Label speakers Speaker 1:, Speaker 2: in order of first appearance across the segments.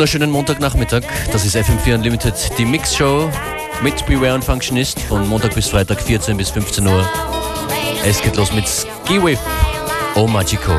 Speaker 1: Wunderschönen Montagnachmittag. Das ist FM4 Unlimited, die Mix-Show mit Beware und Functionist von Montag bis Freitag 14 bis 15 Uhr. Es geht los mit Ski Whip, Oh Magico.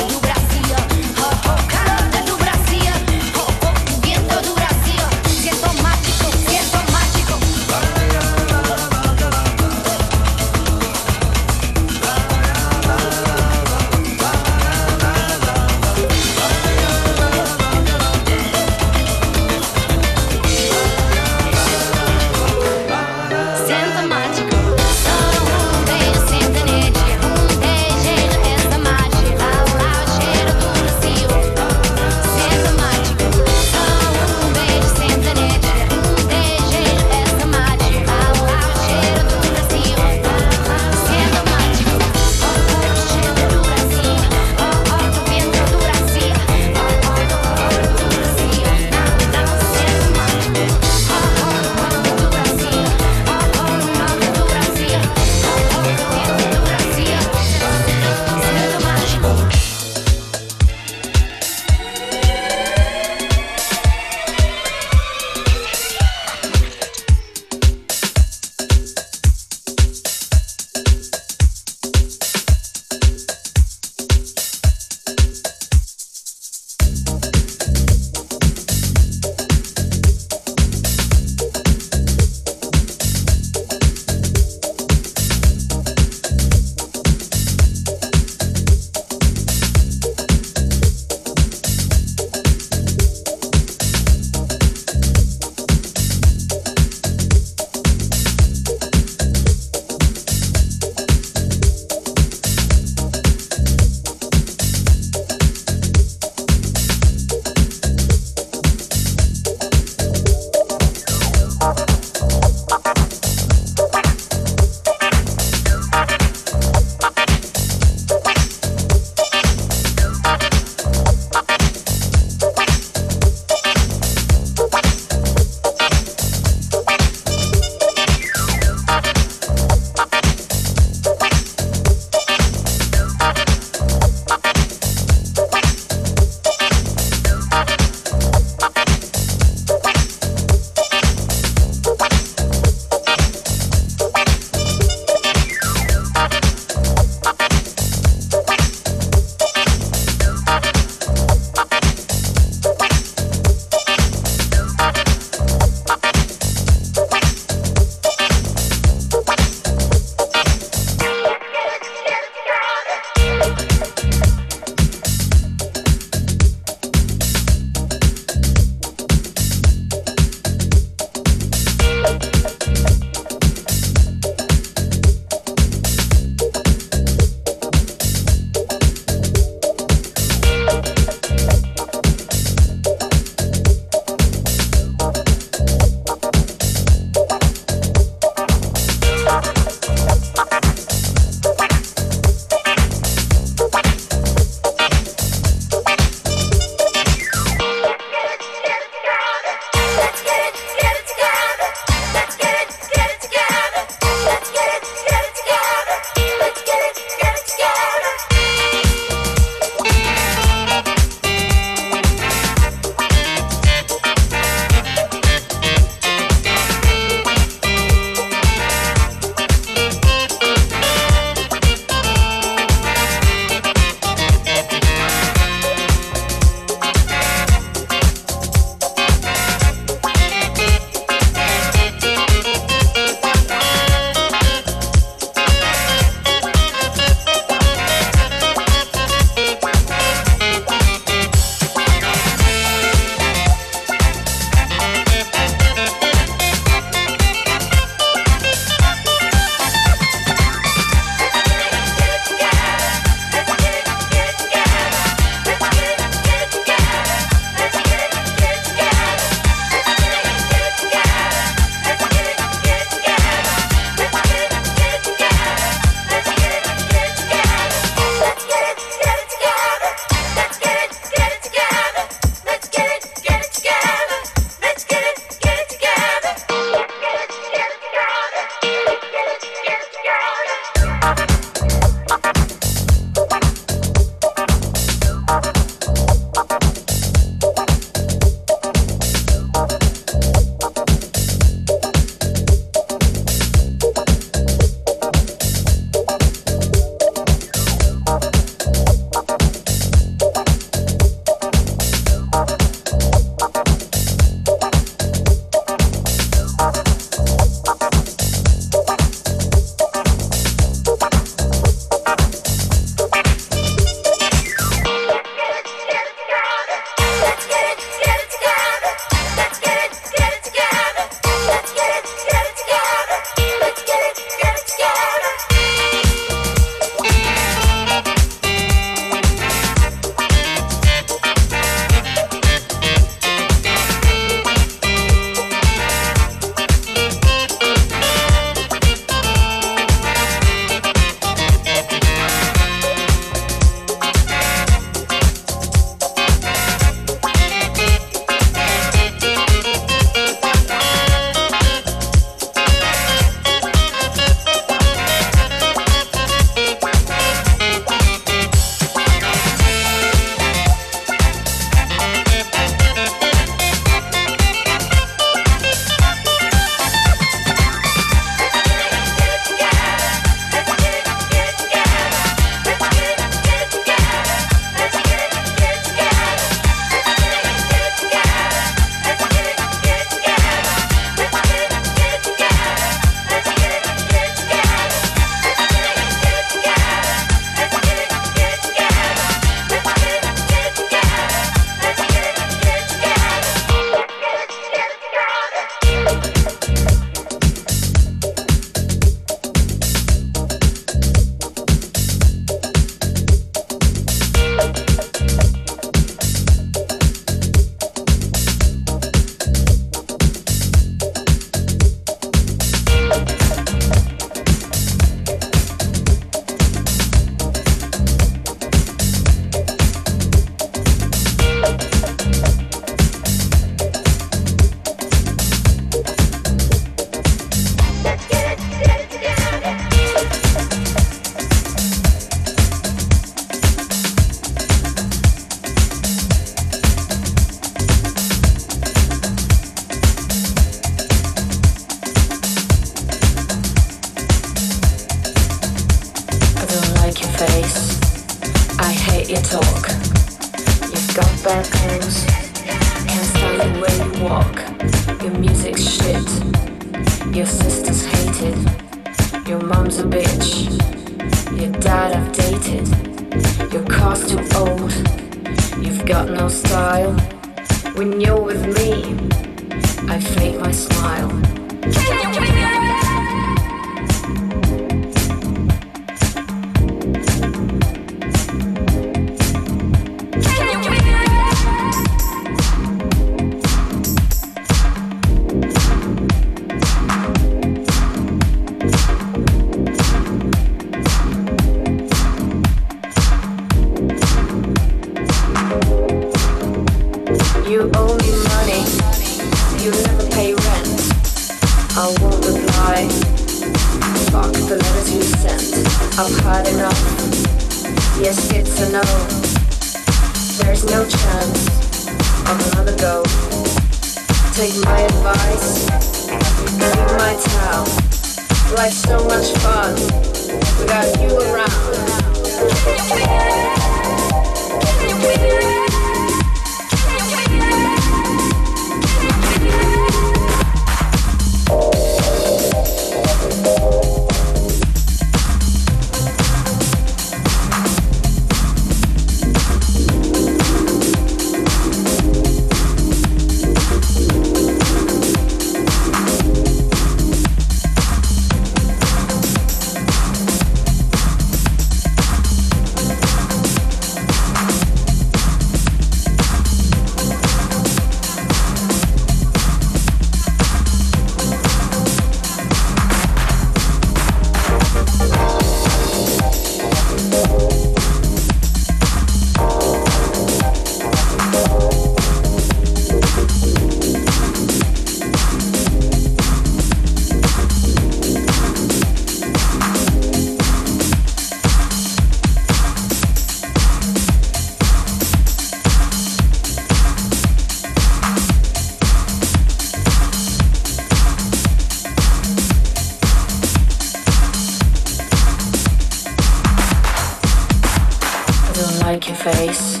Speaker 2: face.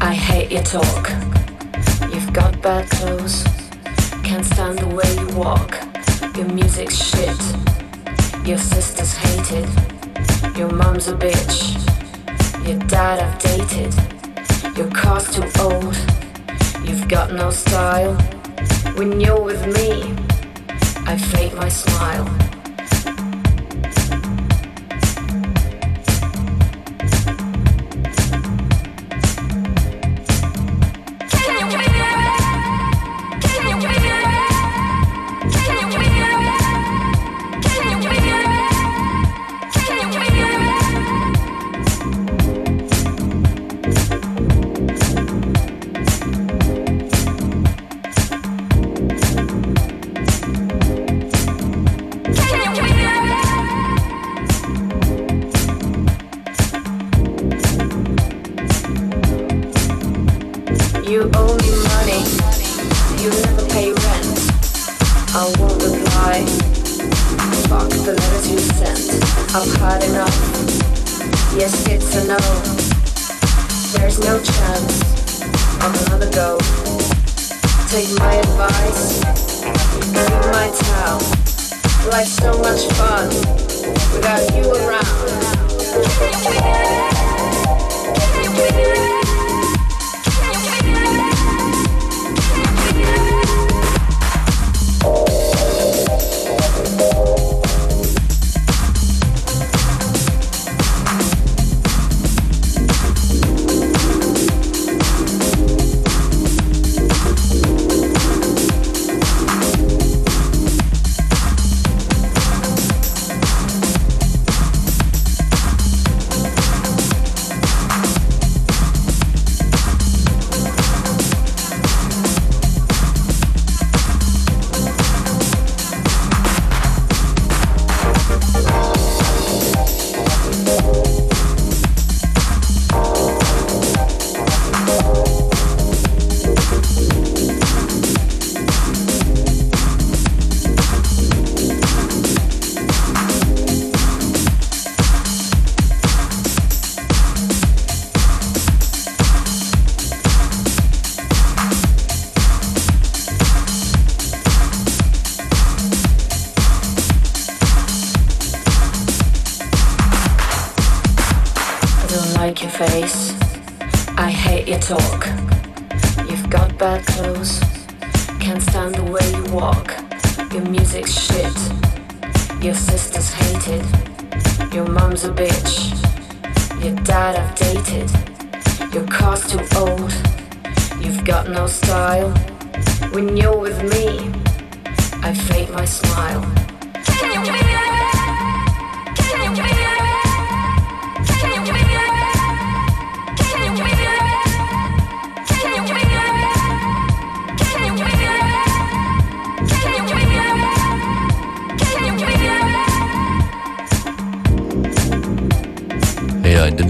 Speaker 2: I hate your talk. You've got bad clothes. Can't stand the way you walk. Your music's shit. Your sister's hated. Your mom's a bitch. Your dad outdated. Your car's too old. You've got no style. When you're with me, I fake my smile.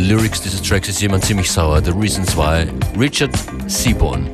Speaker 3: Lyrics dieses Tracks ist jemand ziemlich sauer. The Reasons Why, Richard Seaborn.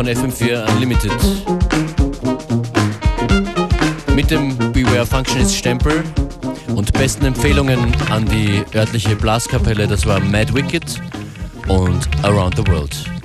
Speaker 3: Von FM4 Unlimited. Mit dem Beware Functionist Stempel und besten Empfehlungen an die örtliche Blaskapelle, das war Mad Wicked und Around the World.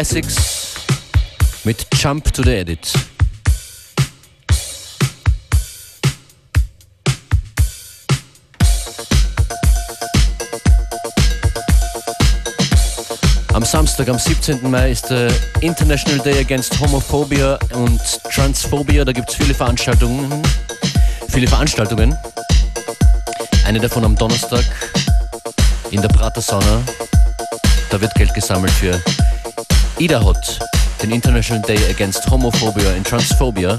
Speaker 3: Classics mit Jump to the Edit. Am Samstag, am 17. Mai, ist der International Day Against Homophobia und Transphobia. Da gibt es viele Veranstaltungen. Viele Veranstaltungen. Eine davon am Donnerstag in der Prater Sauna. Da wird Geld gesammelt für IDAHOT, den International Day Against Homophobia and Transphobia.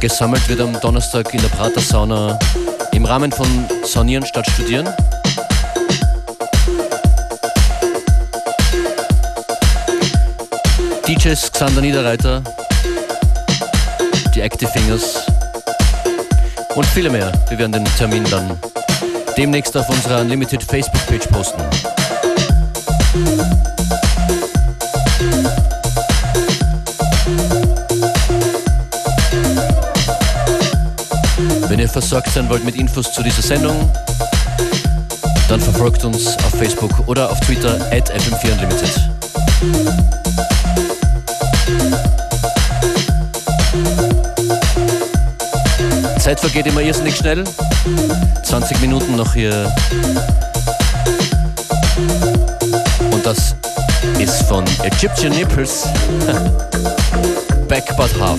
Speaker 3: Gesammelt wird am Donnerstag in der Prater Sauna im Rahmen von Saunieren statt Studieren. DJs Xander Niederreiter, die Active Fingers und viele mehr. Wir werden den Termin dann demnächst auf unserer Unlimited Facebook-Page posten. Wenn ihr versorgt sein wollt mit Infos zu dieser Sendung, dann verfolgt uns auf Facebook oder auf Twitter at FM4Unlimited. Zeit vergeht immer irrsinnig schnell. 20 Minuten noch hier. Und das ist von Egyptian Nippers. Back but half.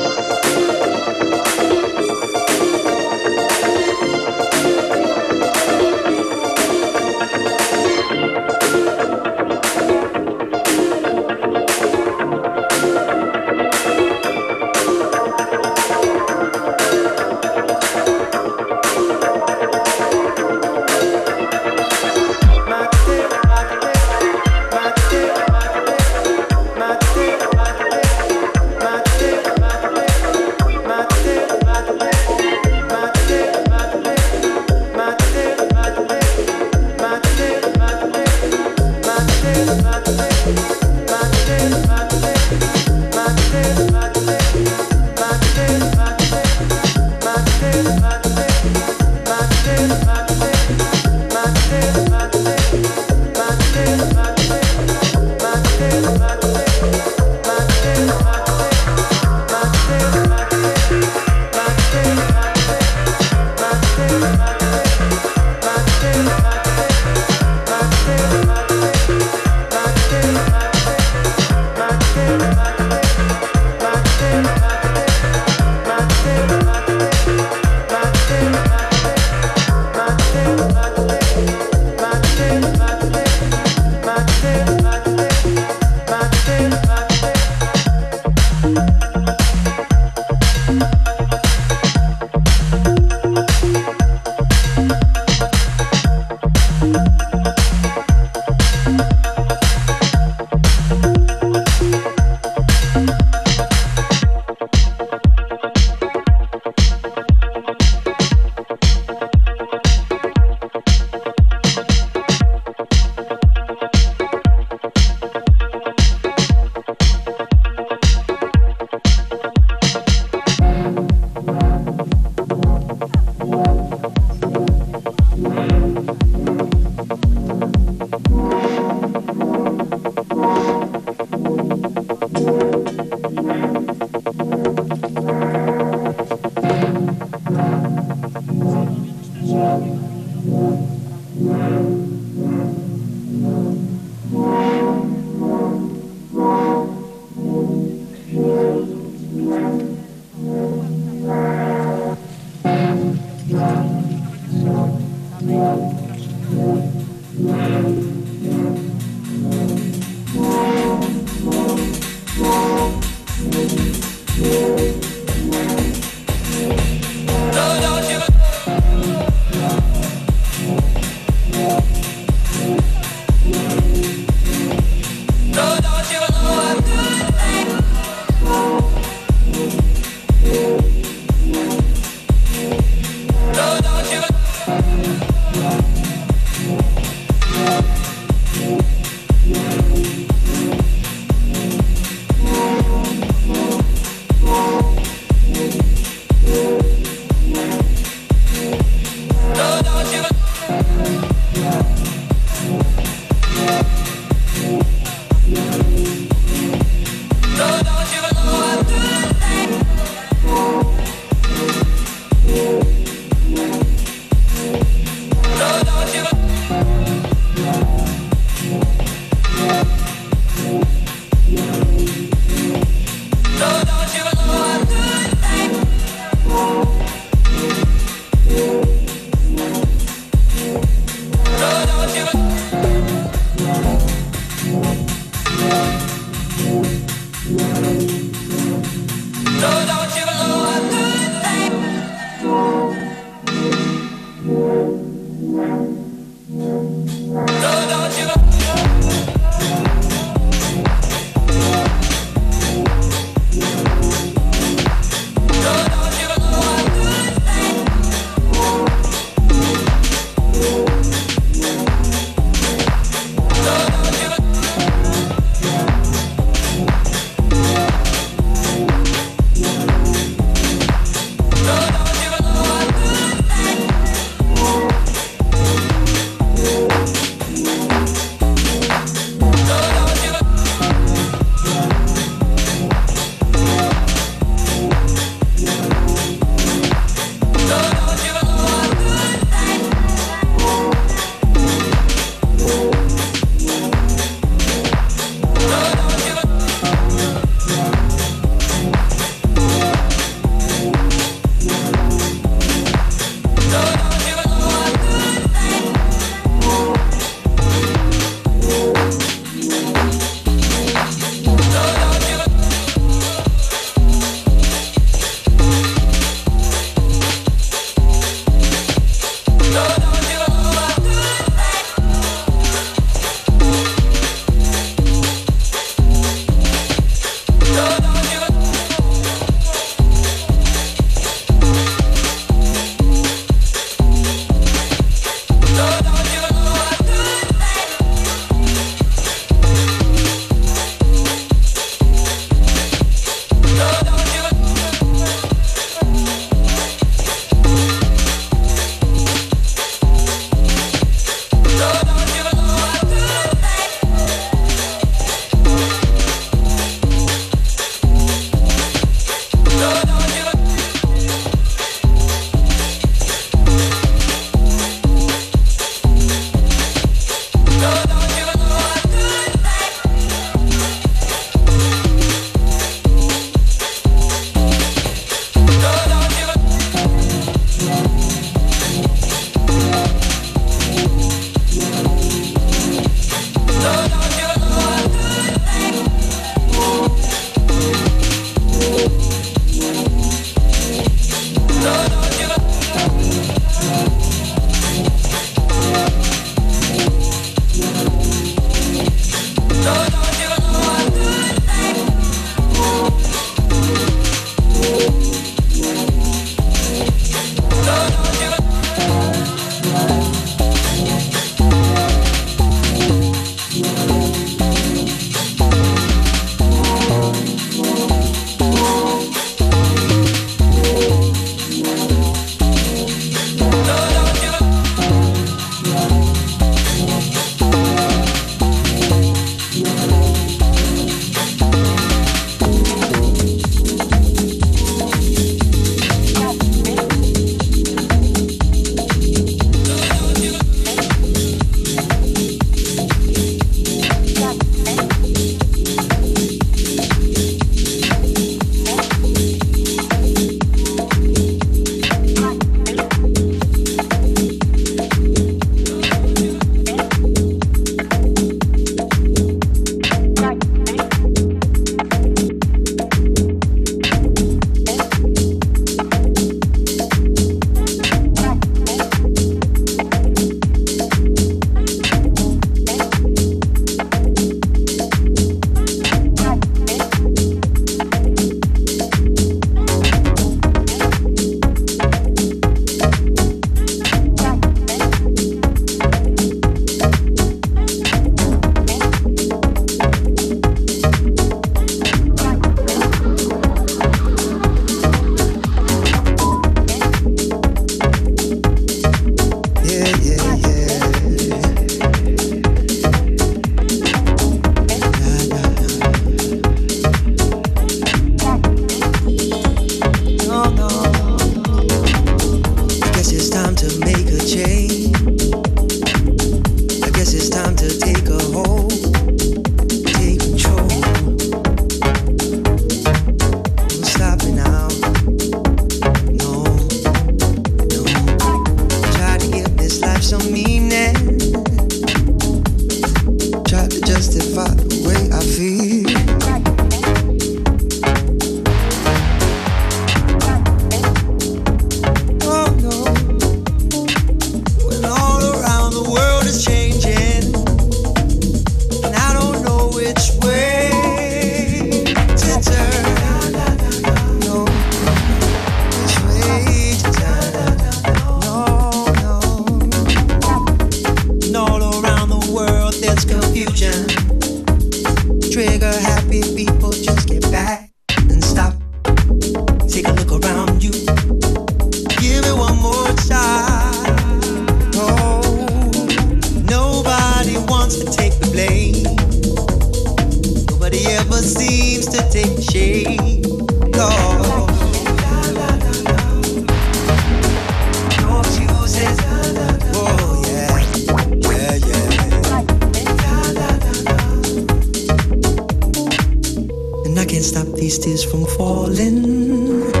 Speaker 4: These tears from falling.